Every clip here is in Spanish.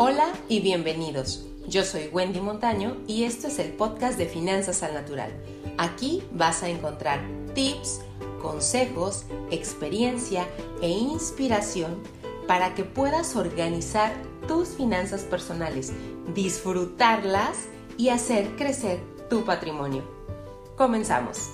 Hola y bienvenidos. Yo soy Wendy Montaño y esto es el podcast de Finanzas al Natural. Aquí vas a encontrar tips, consejos, experiencia e inspiración para que puedas organizar tus finanzas personales, disfrutarlas y hacer crecer tu patrimonio. Comenzamos.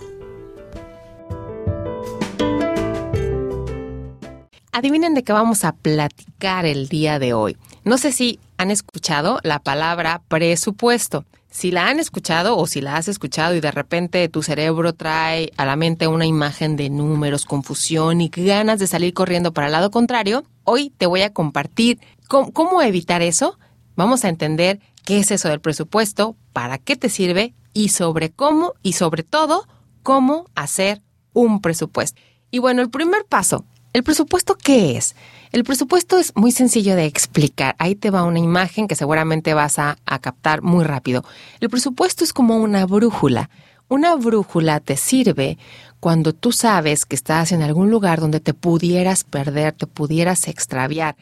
Adivinen de qué vamos a platicar el día de hoy. No sé si han escuchado la palabra presupuesto. Si la han escuchado o si la has escuchado y de repente tu cerebro trae a la mente una imagen de números, confusión y ganas de salir corriendo para el lado contrario, hoy te voy a compartir cómo, evitar eso. Vamos a entender qué es eso del presupuesto, para qué te sirve y sobre cómo y sobre todo cómo hacer un presupuesto. Y bueno, el primer paso ¿El presupuesto qué es? El presupuesto es muy sencillo de explicar. Ahí te va una imagen que seguramente vas a, captar muy rápido. El presupuesto es como una brújula. Una brújula te sirve cuando tú sabes que estás en algún lugar donde te pudieras perder, te pudieras extraviar.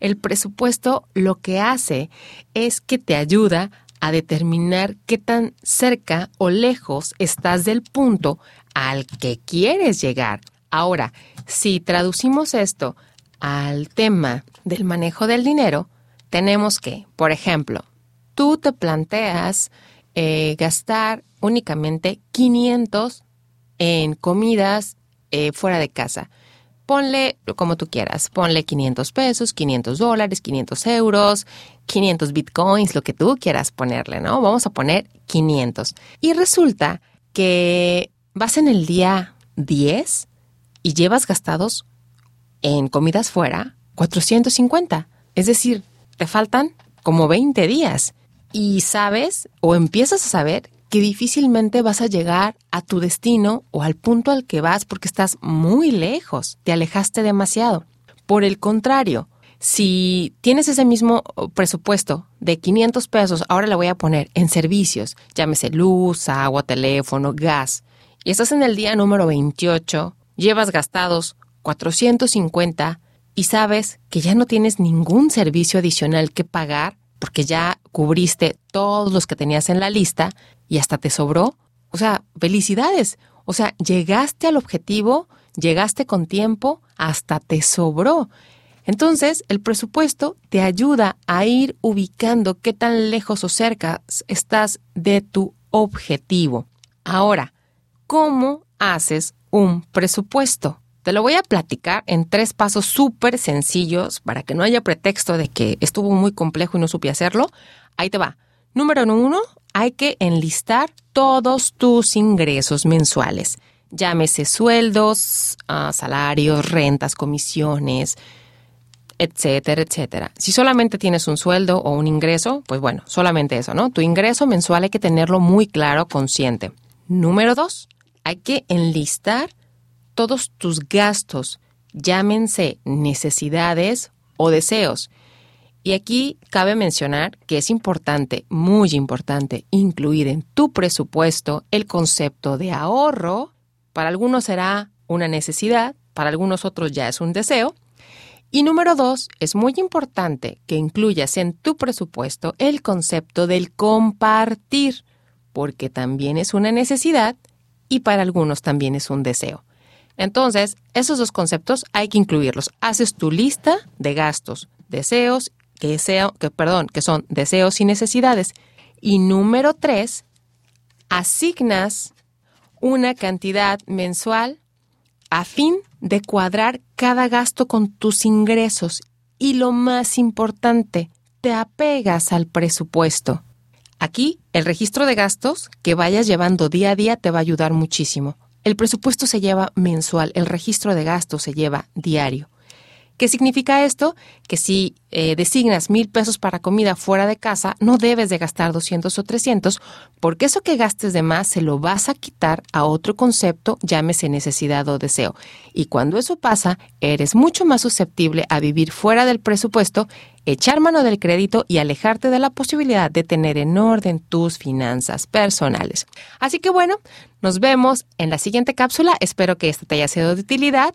El presupuesto lo que hace es que te ayuda a determinar qué tan cerca o lejos estás del punto al que quieres llegar. Ahora, si traducimos esto al tema del manejo del dinero, tenemos que, por ejemplo, tú te planteas eh, gastar únicamente 500 en comidas eh, fuera de casa. Ponle como tú quieras, ponle 500 pesos, 500 dólares, 500 euros, 500 bitcoins, lo que tú quieras ponerle, ¿no? Vamos a poner 500. Y resulta que vas en el día 10 y llevas gastados en comidas fuera 450. Es decir, te faltan como 20 días y sabes o empiezas a saber que difícilmente vas a llegar a tu destino o al punto al que vas porque estás muy lejos, te alejaste demasiado. Por el contrario, si tienes ese mismo presupuesto de 500 pesos, ahora le voy a poner en servicios, llámese luz, agua, teléfono, gas, y estás en el día número 28 llevas gastados 450 y sabes que ya no tienes ningún servicio adicional que pagar porque ya cubriste todos los que tenías en la lista y hasta te sobró. O sea, felicidades. O sea, llegaste al objetivo, llegaste con tiempo, hasta te sobró. Entonces, el presupuesto te ayuda a ir ubicando qué tan lejos o cerca estás de tu objetivo. Ahora, ¿cómo haces un presupuesto. Te lo voy a platicar en tres pasos súper sencillos para que no haya pretexto de que estuvo muy complejo y no supe hacerlo. Ahí te va. Número uno, hay que enlistar todos tus ingresos mensuales. Llámese sueldos, ah, salarios, rentas, comisiones, etcétera, etcétera. Si solamente tienes un sueldo o un ingreso, pues bueno, solamente eso, ¿no? Tu ingreso mensual hay que tenerlo muy claro, consciente. Número dos, hay que enlistar todos tus gastos, llámense necesidades o deseos. Y aquí cabe mencionar que es importante, muy importante, incluir en tu presupuesto el concepto de ahorro. Para algunos será una necesidad, para algunos otros ya es un deseo. Y número dos, es muy importante que incluyas en tu presupuesto el concepto del compartir, porque también es una necesidad y para algunos también es un deseo. Entonces, esos dos conceptos hay que incluirlos. Haces tu lista de gastos, deseos, que, que, perdón, que son deseos y necesidades. Y número tres, asignas una cantidad mensual a fin de cuadrar cada gasto con tus ingresos. Y lo más importante, te apegas al presupuesto. Aquí, el registro de gastos que vayas llevando día a día te va a ayudar muchísimo. El presupuesto se lleva mensual, el registro de gastos se lleva diario. ¿Qué significa esto? Que si eh, designas mil pesos para comida fuera de casa, no debes de gastar 200 o 300, porque eso que gastes de más se lo vas a quitar a otro concepto, llámese necesidad o deseo. Y cuando eso pasa, eres mucho más susceptible a vivir fuera del presupuesto, echar mano del crédito y alejarte de la posibilidad de tener en orden tus finanzas personales. Así que bueno, nos vemos en la siguiente cápsula. Espero que esta te haya sido de utilidad.